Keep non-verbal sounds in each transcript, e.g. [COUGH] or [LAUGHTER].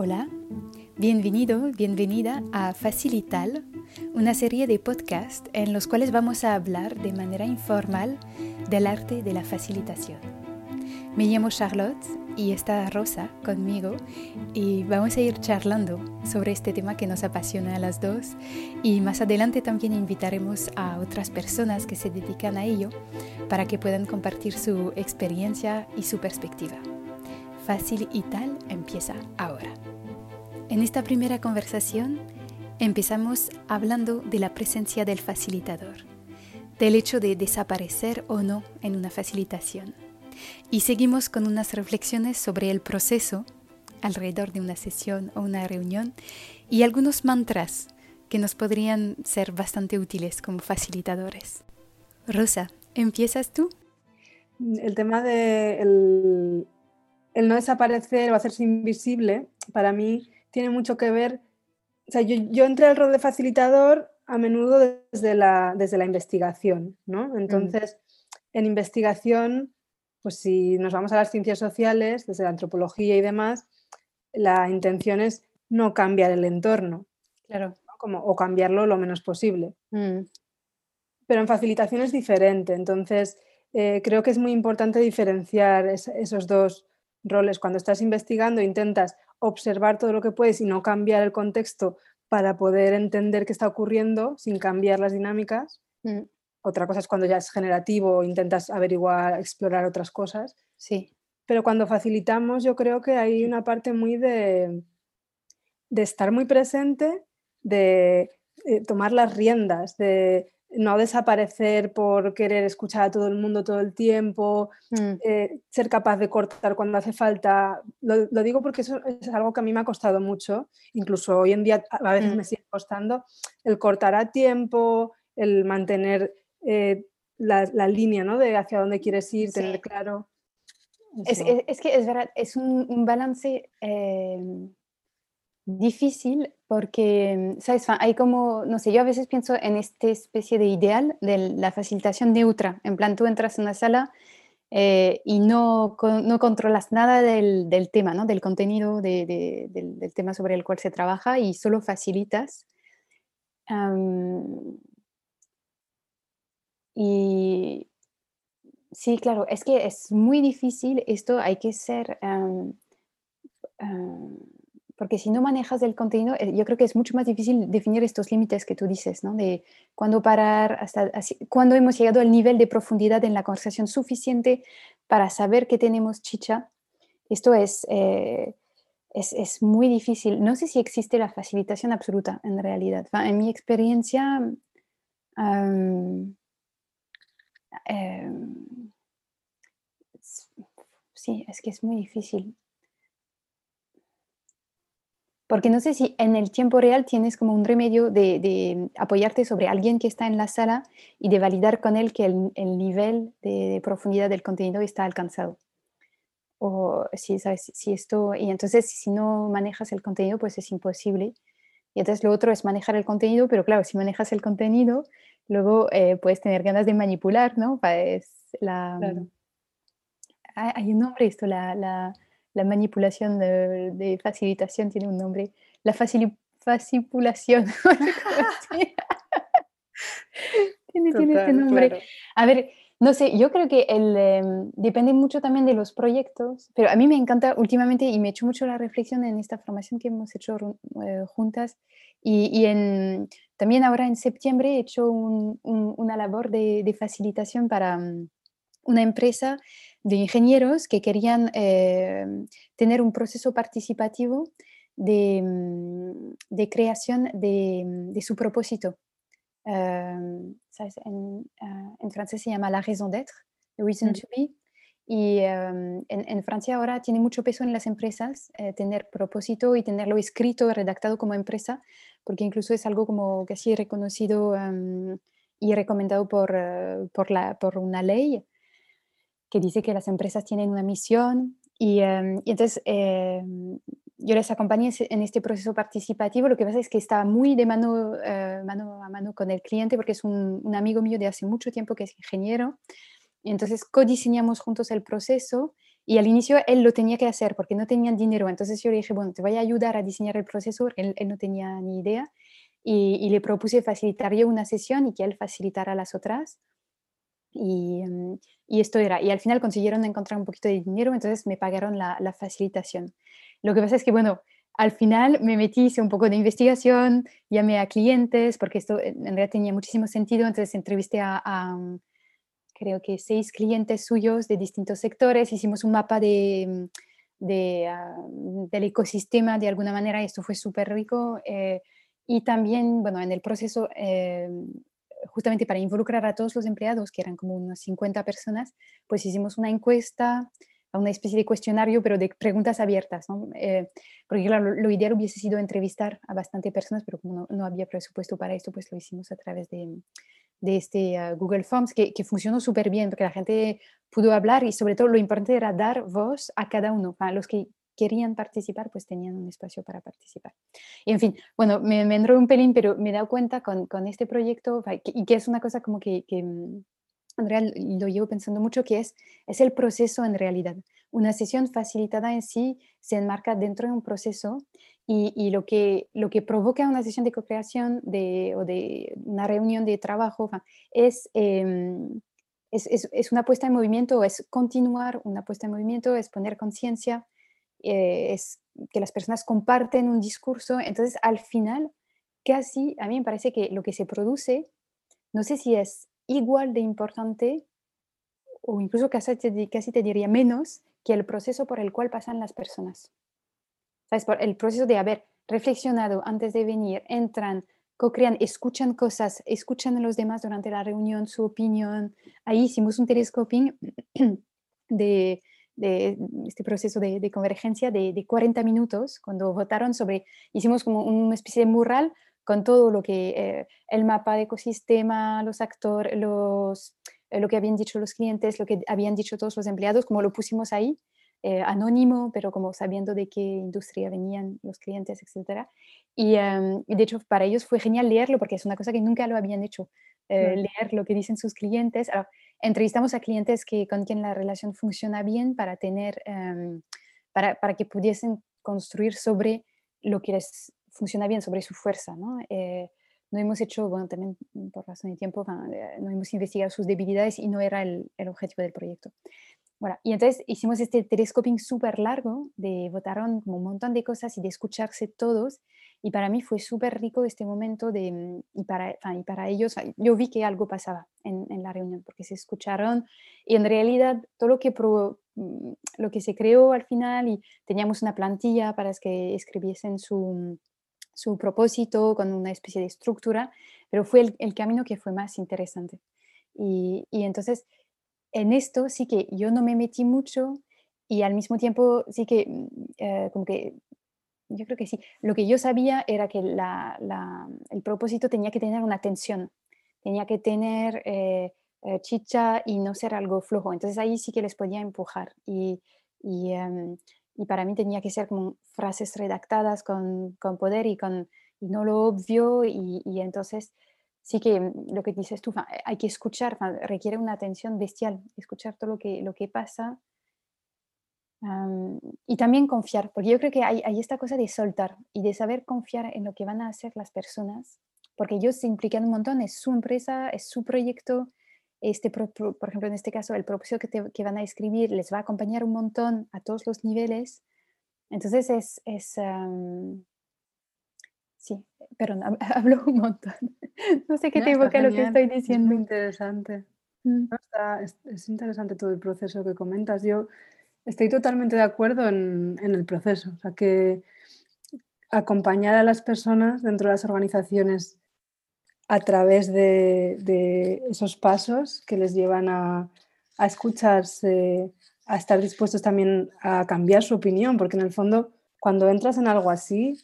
Hola, bienvenido, bienvenida a Facilital, una serie de podcasts en los cuales vamos a hablar de manera informal del arte de la facilitación. Me llamo Charlotte y está Rosa conmigo y vamos a ir charlando sobre este tema que nos apasiona a las dos y más adelante también invitaremos a otras personas que se dedican a ello para que puedan compartir su experiencia y su perspectiva. Fácil y tal empieza ahora. En esta primera conversación empezamos hablando de la presencia del facilitador, del hecho de desaparecer o no en una facilitación. Y seguimos con unas reflexiones sobre el proceso alrededor de una sesión o una reunión y algunos mantras que nos podrían ser bastante útiles como facilitadores. Rosa, ¿empiezas tú? El tema de el no desaparecer o hacerse invisible, para mí tiene mucho que ver, o sea, yo, entré al rol de facilitador a menudo desde la, desde la investigación, ¿no? Mm. Entonces, en investigación, pues si nos vamos a las ciencias sociales, desde la antropología y demás, la intención es no cambiar el entorno, claro, Como, o cambiarlo lo menos posible. Mm. Pero en facilitación es diferente, entonces eh, creo que es muy importante diferenciar esos dos roles. Cuando estás investigando intentas observar todo lo que puedes y no cambiar el contexto para poder entender qué está ocurriendo sin cambiar las dinámicas. Mm. Otra cosa es cuando ya es generativo, intentas averiguar, explorar otras cosas. Sí. Pero cuando facilitamos, yo creo que hay una parte muy de, de estar muy presente, de eh, tomar las riendas, de no desaparecer por querer escuchar a todo el mundo todo el tiempo, mm. eh, ser capaz de cortar cuando hace falta. Lo, digo porque eso es algo que a mí me ha costado mucho, incluso hoy en día a veces mm. me sigue costando, el cortar a tiempo, el mantener eh, la, línea ¿no? de hacia dónde quieres ir, tener claro. Es, que es verdad, es un, balance eh, difícil porque, ¿sabes? Hay como, no sé, yo a veces pienso en esta especie de ideal de la facilitación neutra. En plan, tú entras en una sala eh, y no, no, controlas nada del, del, tema, ¿no? Del contenido del, del, tema sobre el cual se trabaja y solo facilitas. y sí, claro, es que es muy difícil esto, hay que ser porque si no manejas el contenido, eh, yo creo que es mucho más difícil definir estos límites que tú dices, ¿no? De cuándo parar, hasta cuándo hemos llegado al nivel de profundidad en la conversación suficiente para saber que tenemos chicha. Esto es, eh, es, es, muy difícil. No sé si existe la facilitación absoluta en realidad. En mi experiencia, em, sí, es que es muy difícil. Porque no sé si en el tiempo real tienes como un remedio de, apoyarte sobre alguien que está en la sala y de validar con él que el, nivel de, profundidad del contenido está alcanzado. O si, ¿sabes? si esto, y entonces si no manejas el contenido, pues es imposible. Y entonces lo otro es manejar el contenido, pero claro, si manejas el contenido, luego eh, puedes tener ganas de manipular, ¿no? Es la, hay, un nombre esto, la, la la manipulación de, facilitación tiene un nombre, la facilipulación. [LAUGHS] [LAUGHS] tiene, tiene este nombre. A ver, no sé, yo creo que el, em, depende mucho también de los proyectos, pero a mí me encanta últimamente y me he hecho mucho la reflexión en esta formación que hemos hecho eh, juntas y, en, también ahora en septiembre he hecho una labor de, de facilitación para mm, una empresa de ingenieros que querían eh, tener un proceso participativo de, mm, creación de, su propósito. Em, ah, en, francés se llama la raison d'être, reason to be. Y em, en, Francia ahora tiene mucho peso en las empresas eh, tener propósito y tenerlo escrito, redactado como empresa, porque incluso es algo como así reconocido em, y recomendado por, eh, por, la, por una ley que dice que las empresas tienen una misión y, em, entonces em, yo les acompañé en este proceso participativo. Lo que pasa es que está muy de mano, eh, a mano con el cliente porque es un, amigo mío de hace mucho tiempo que es ingeniero. Y entonces codiseñamos juntos el proceso Y al inicio él lo tenía que hacer porque no tenía dinero. Entonces yo le dije, bueno, te voy a ayudar a diseñar el proceso. Él, él no tenía ni idea. Y, y, le propuse facilitar yo una sesión y que él facilitara las otras. Y, em, y, esto era. Y al final consiguieron encontrar un poquito de dinero, entonces me pagaron la, la facilitación. Lo que pasa es que, bueno, al final me metí, hice un poco de investigación, llamé a clientes, porque esto en realidad tenía muchísimo sentido, entonces entrevisté a, a mm, creo que seis clientes suyos de distintos sectores, hicimos un mapa de, mm, de uh, del ecosistema de alguna manera y esto fue súper rico. Eh, y también, bueno, en el proceso, eh, justamente para involucrar a todos los empleados, que eran como unas 50 personas, pues hicimos una encuesta una especie de cuestionario, pero de preguntas abiertas, ¿no? Eh, porque claro, lo, ideal hubiese sido entrevistar a bastante personas, pero como no, había presupuesto para esto, pues lo hicimos a través de, de este uh, Google Forms, que, que funcionó súper bien, porque la gente pudo hablar y sobre todo lo importante era dar voz a cada uno, a los que querían participar, pues tenían un espacio para participar. Y en fin, bueno, me, me entró un pelín, pero me he dado cuenta con, con este proyecto, y que es una cosa como que, que mm, Andrea lo llevo pensando mucho, que es, es el proceso en realidad. Una sesión facilitada en sí se enmarca dentro de un proceso y, y lo, que, lo que provoca una sesión de co-creación de, o de una reunión de trabajo es, eh, es, es, es, una puesta en movimiento, es continuar una puesta en movimiento, es poner conciencia, eh, es que las personas comparten un discurso. Entonces, al final, casi a mí me parece que lo que se produce, no sé si es igual de importante o incluso casi te, casi te diría menos que el proceso por el cual pasan las personas. ¿Sabes? Por el proceso de haber reflexionado antes de venir, entran, co-crean, escuchan cosas, escuchan a los demás durante la reunión, su opinión. Ahí hicimos un telescoping [CLEARS THROAT] de, de este proceso de, de convergencia de, de, 40 minutos, cuando votaron sobre, hicimos como una especie de mural con todo lo que, eh, el mapa de ecosistema, los actores, los, eh, lo que habían dicho los clientes, lo que habían dicho todos los empleados, como lo pusimos ahí, eh, anónimo, pero como sabiendo de qué industria venían los clientes, etc. Y, em, y, de hecho para ellos fue genial leerlo porque es una cosa que nunca lo habían hecho, leer lo que dicen sus clientes. Ahora, entrevistamos a clientes que, con quien la relación funciona bien para tener, em, para, para que pudiesen construir sobre lo que les funciona bien sobre su fuerza, ¿no? Eh, no hemos hecho, bueno, también por razón de tiempo, eh, no hemos investigado sus debilidades y no era el, el objetivo del proyecto. Bueno, y entonces hicimos este telescoping súper largo, de votaron como un montón de cosas y de escucharse todos. Y para mí fue súper rico este momento de, mm, y para, y para ellos, yo vi que algo pasaba en, en, la reunión, porque se escucharon y en realidad todo lo que, pro, mm, lo que se creó al final y teníamos una plantilla para que escribiesen su, su propósito, con una especie de estructura, pero fue el, el camino que fue más interesante. Y, y, entonces, en esto sí que yo no me metí mucho y al mismo tiempo sí que, mm, eh, como que, yo creo que sí, lo que yo sabía era que la, el propósito tenía que tener una tensión, tenía que tener eh, eh, chicha y no ser algo flojo. Entonces ahí sí que les podía empujar. Y, y um, y para mí tenía que ser como frases redactadas con, con poder y, con, y no lo obvio y, entonces sí que mm, lo que dices tú, hay que escuchar, requiere una atención bestial, escuchar todo lo que, lo que pasa um, y también confiar, porque yo creo que hay, hay, esta cosa de soltar y de saber confiar en lo que van a hacer las personas, porque ellos se implican un montón, es su empresa, es su proyecto, este, por, por, ejemplo, en este caso, el propósito que, te, que, van a escribir les va a acompañar un montón a todos los niveles. Entonces es, es um, sí, perdón, [LAUGHS] hablo un montón. No sé qué no, te evoca lo que estoy diciendo. Es muy interesante. Mm. No, está, es, es, interesante todo el proceso que comentas. Yo estoy totalmente de acuerdo en, en el proceso. O sea, que acompañar a las personas dentro de las organizaciones a través de, de esos pasos que les llevan a, a, escucharse, a estar dispuestos también a cambiar su opinión, porque en el fondo cuando entras en algo así,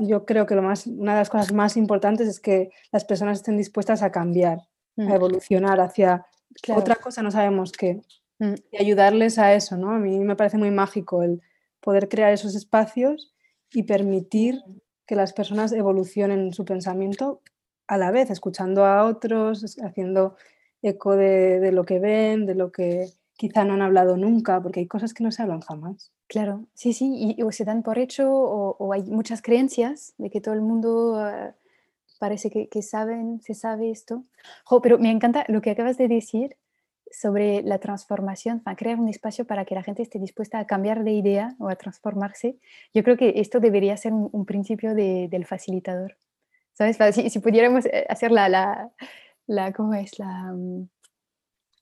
yo creo que lo más, una de las cosas más importantes es que las personas estén dispuestas a cambiar, mm. a evolucionar hacia claro. otra cosa, no sabemos qué, mm. Y ayudarles a eso, ¿no? A mí me parece muy mágico el poder crear esos espacios y permitir mm. que las personas evolucionen su pensamiento a la vez, escuchando a otros, haciendo eco de, de lo que ven, de lo que quizá no han hablado nunca, porque hay cosas que no se hablan jamás. Claro, sí, sí, y, o se dan por hecho o, hay muchas creencias de que todo el mundo ah, parece que, que, saben, se sabe esto. pero me encanta lo que acabas de decir sobre la transformación, para crear un espacio para que la gente esté dispuesta a cambiar de idea o a transformarse. Yo creo que esto debería ser un, principio del facilitador. ¿Sabes? Si, si pudiéramos eh, hacer la, la, la, ¿cómo es? La, mm,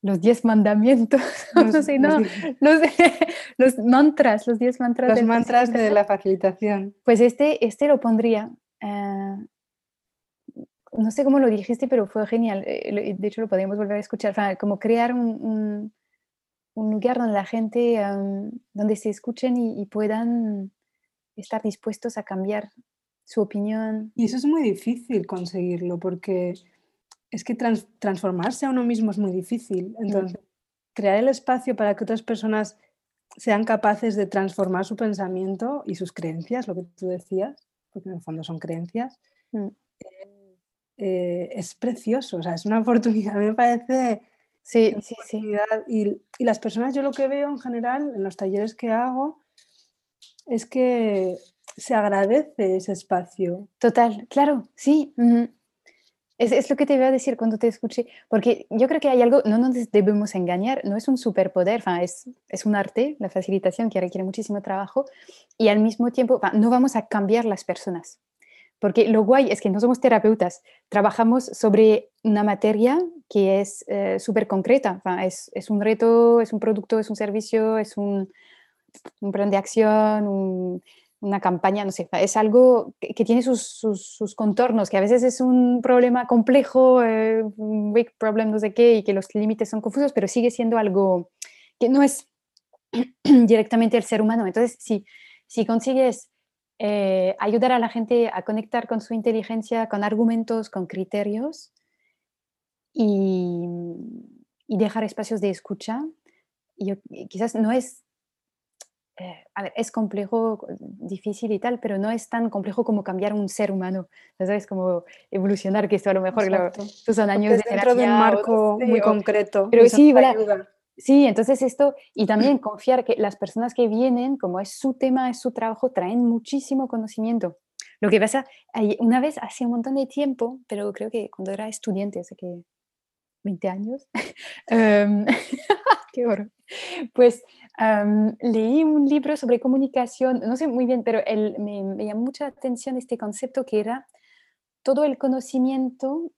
los diez mandamientos, [LAUGHS] los, no sé, [LAUGHS] no, los, los, mantras, los diez mantras. Los mantras de la facilitación. Pues este, este lo pondría, eh, no sé cómo lo dijiste, pero fue genial. Eh, de hecho, lo podemos volver a escuchar, como crear un, un, lugar donde la gente, donde se escuchen y, puedan estar dispuestos a cambiar su opinión. Y eso es muy difícil conseguirlo porque es que transformarse a uno mismo es muy difícil. Mm. Entonces, crear el espacio para que otras personas sean capaces de transformar su pensamiento y sus creencias, lo que tú decías, porque en el fondo son creencias, mm. Eh, es precioso, o sea, es una [LAUGHS] oportunidad, me parece... Sí, sí, sí. Y, y, las personas, yo lo que veo en general en los talleres que hago, es que se agradece ese espacio. Total, claro, sí. Es, lo que te iba a decir cuando te escuché, porque yo creo que hay algo, no nos debemos engañar, no es un superpoder, es, es un arte, la facilitación que requiere muchísimo trabajo y al mismo tiempo no vamos a cambiar las personas, porque lo guay es que no somos terapeutas, trabajamos sobre una materia que es eh, súper concreta, es, es, un reto, es un producto, es un servicio, es un, un plan de acción, un, una campaña, no sé, es algo que, tiene sus, contornos, que a veces es un problema complejo, eh, un big problem, no sé qué, y que los límites son confusos, pero sigue siendo algo que no es [CLEARS THROAT] directamente el ser humano. Entonces, si, si consigues eh, ayudar a la gente a conectar con su inteligencia, con argumentos, con criterios, y, y dejar espacios de escucha, yo, quizás no es eh, a ver, es complejo, difícil y tal, pero no es tan complejo como cambiar un ser humano, ¿sabes? Como evolucionar, que esto a lo mejor son años de dentro de un marco muy concreto. Pero sí, sí, entonces esto, y también [CLEARS THROAT] confiar que las personas que vienen, como es su tema, es su trabajo, traen muchísimo conocimiento. Lo que pasa, una vez hace un montón de tiempo, pero creo que cuando era estudiante, hace que 20 años, [LAUGHS] em, [LAUGHS] qué horror, pues leí un libro sobre comunicación, no sé muy bien, pero me, llamó mucha atención este concepto que era todo el conocimiento,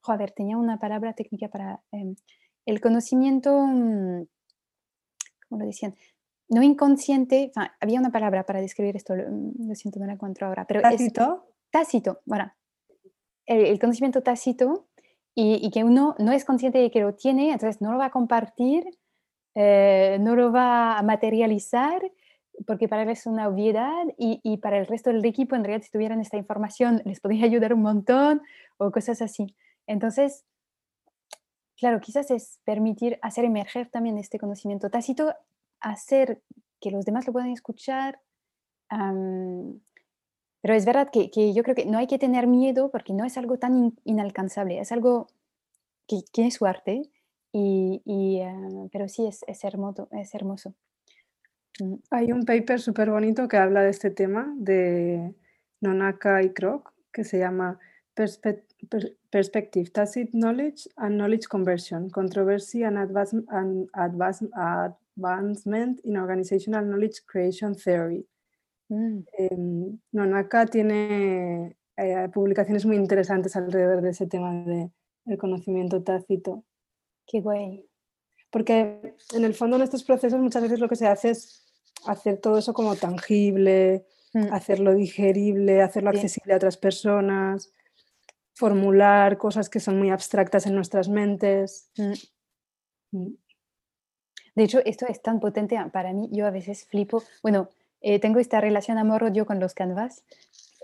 joder, tenía una palabra técnica para em, el conocimiento, mm, ¿cómo lo decían? No inconsciente, había una palabra para describir esto, lo, mm, siento, no la encuentro ahora, pero tácito. tácito, bueno, el, conocimiento tácito y, y, que uno no es consciente de que lo tiene, entonces no lo va a compartir eh, no lo va a materializar porque para él es una obviedad y, para el resto del equipo, en realidad, si tuvieran esta información, les podría [LAUGHS] ayudar un montón o cosas así. Entonces, claro, quizás es permitir hacer emerger también este conocimiento tácito, hacer que los demás lo puedan escuchar. pero es verdad que, yo creo que no hay que tener miedo porque no es algo tan inalcanzable, es algo que tiene su arte y, ah, pero sí, es, hermoso. Mm. Hay un paper súper bonito que habla de este tema de Nonaka y Kroc, que se llama Perspective, Tacit Knowledge and Knowledge Conversion, Controversy and, Advancement in Organizational Knowledge Creation Theory. Mm. Em, Nonaka tiene eh, publicaciones muy interesantes alrededor de ese tema del de, conocimiento tácito. Qué guay. Porque en el fondo en estos procesos muchas veces lo que se hace es hacer todo eso como tangible, mm. hacerlo digerible, hacerlo accesible a otras personas, formular cosas que son muy abstractas en nuestras mentes. Mm. Mm. De hecho, esto es tan potente para mí, yo a veces flipo, bueno, eh, tengo esta relación amor-odio con los canvas,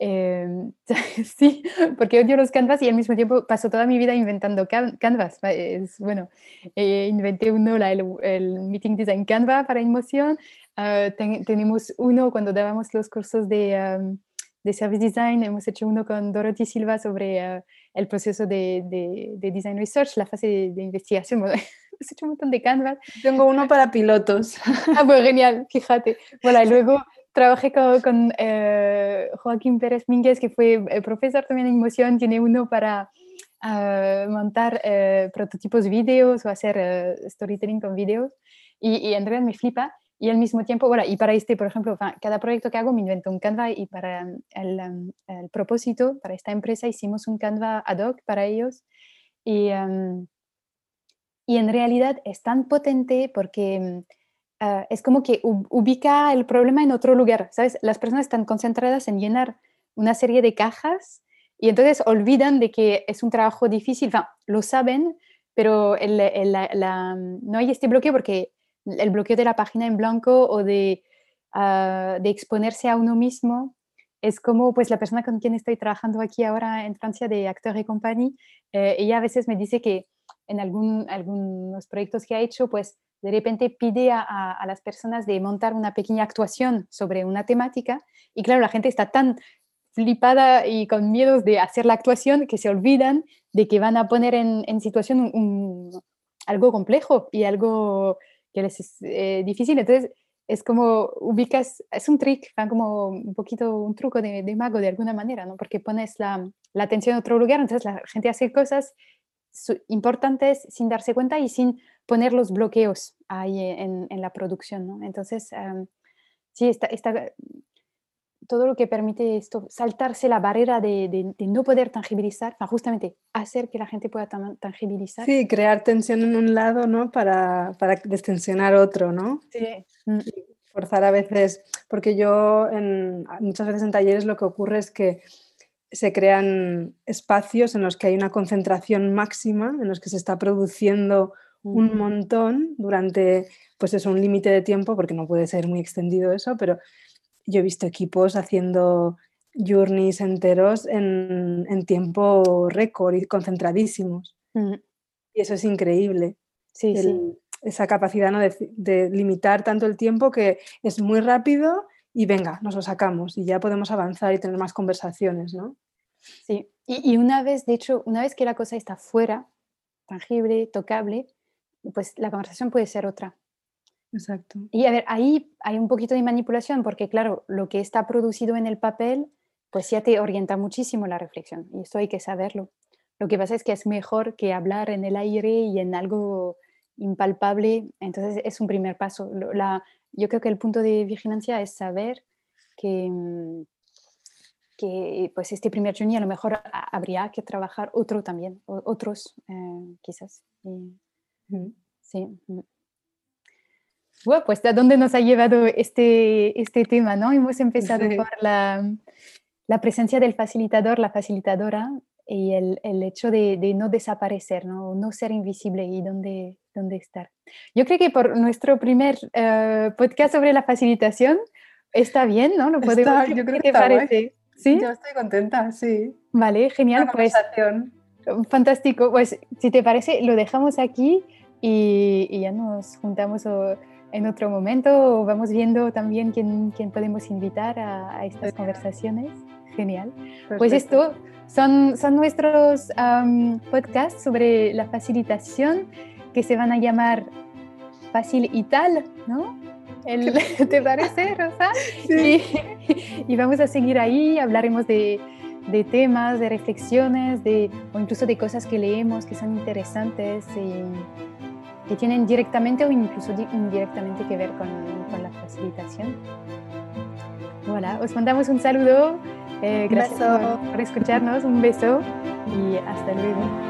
Em, [LAUGHS] sí, porque odio los canvas y al mismo tiempo paso toda mi vida inventando canvas. Es, bueno, eh, inventé uno, la, el, Meeting Design Canva para emoción. Ah, tenemos uno cuando dábamos los cursos de, de, Service Design, hemos hecho uno con Dorothy Silva sobre ah, el proceso de, de, Design Research, la fase de, investigación. [LAUGHS] has hecho un montón de canvas. Tengo uno para pilotos. [LAUGHS] Ah, pues genial, fíjate. Bueno, y luego trabajé con, eh, Joaquín Pérez Mínguez, que fue eh, profesor también en emoción, tiene uno para uh, montar uh, prototipos vídeos o hacer uh, storytelling con vídeos. Y, y, en realidad me flipa. Y al mismo tiempo, bueno, y para este, por ejemplo, cada proyecto que hago me invento un Canva y para el, um, el propósito, para esta empresa, hicimos un Canva ad hoc para ellos. Y, um, y en realidad es tan potente porque uh, es como que ubica el problema en otro lugar, ¿sabes? Las personas están concentradas en llenar una serie de cajas y entonces olvidan de que es un trabajo difícil, lo saben, pero el, el, la, la, no hay este bloqueo porque el bloqueo de la página en blanco o de, uh, de, exponerse a uno mismo es como pues la persona con quien estoy trabajando aquí ahora en Francia de Acteur y Compagnie, eh, ella a veces me dice que en algún, algunos proyectos que ha hecho, pues de repente pide a, a, las personas de montar una pequeña actuación sobre una temática y claro, la gente está tan flipada y con miedos de hacer la actuación que se olvidan de que van a poner en, situación un, algo complejo y algo que les es eh, difícil. Entonces, es como ubicas, es un trick, como un poquito un truco de, de mago de alguna manera, ¿no? Porque pones la, la, atención en otro lugar, entonces la gente hace cosas importantes sin darse cuenta y sin poner los bloqueos ahí en, en la producción, ¿no? Entonces, um, sí, está, está todo lo que permite esto, saltarse la barrera de, de, de no poder tangibilizar, para justamente hacer que la gente pueda tangibilizar. Sí, crear tensión en un lado, ¿no? Para, para destensionar otro, ¿no? Sí. Forzar a veces, porque yo en, muchas veces en talleres lo que ocurre es que se crean espacios en los que hay una concentración máxima, en los que se está produciendo un montón durante, pues es un límite de tiempo, porque no puede ser muy extendido eso, pero yo he visto equipos haciendo journeys enteros en, en tiempo récord y concentradísimos. Mm. Y eso es increíble. Sí, el, sí. Esa capacidad ¿no? de, de, limitar tanto el tiempo que es muy rápido y venga, nos lo sacamos y ya podemos avanzar y tener más conversaciones, ¿no? Sí, y, y una vez, de hecho, una vez que la cosa está fuera, tangible, tocable, pues la conversación puede ser otra. Exacto. Y a ver, ahí hay un poquito de manipulación porque, claro, lo que está producido en el papel, pues ya te orienta muchísimo la reflexión y esto hay que saberlo. Lo que pasa es que es mejor que hablar en el aire y en algo impalpable, entonces es un primer paso. La, yo creo que el punto de vigilancia es saber que, mm, que pues este primer journey a lo mejor habría que trabajar otro también, otros eh, quizás. Sí. Bueno, pues a dónde nos ha llevado este, este tema, ¿no? Hemos empezado sí. por la, la, presencia del facilitador, la facilitadora y el, el hecho de, de, no desaparecer, ¿no? no ser invisible y dónde, dónde estar. Yo creo que por nuestro primer uh, podcast sobre la facilitación está bien, ¿no? Lo podemos, está, yo creo ¿Qué que te parece? ¿Sí? Yo estoy contenta, sí. Vale, genial. Pues, fantástico. Pues si te parece, lo dejamos aquí y, y ya nos juntamos o, en otro momento vamos viendo también quién, quién podemos invitar a, a estas conversaciones. Genial. Perfecto. Pues esto son, son nuestros um, podcasts sobre la facilitación que se van a llamar Fácil y tal, ¿no? El, [LAUGHS] [LAUGHS] ¿Te parece, Rosa? Sí. Y, y, vamos a seguir ahí, hablaremos de, de, temas, de reflexiones, de, o incluso de cosas que leemos que son interesantes. Y, que tienen directamente o incluso indirectamente que ver con, con la facilitación. Voilà, os mandamos un saludo. Eh, gracias por, por, escucharnos, un beso y hasta luego. Hasta luego.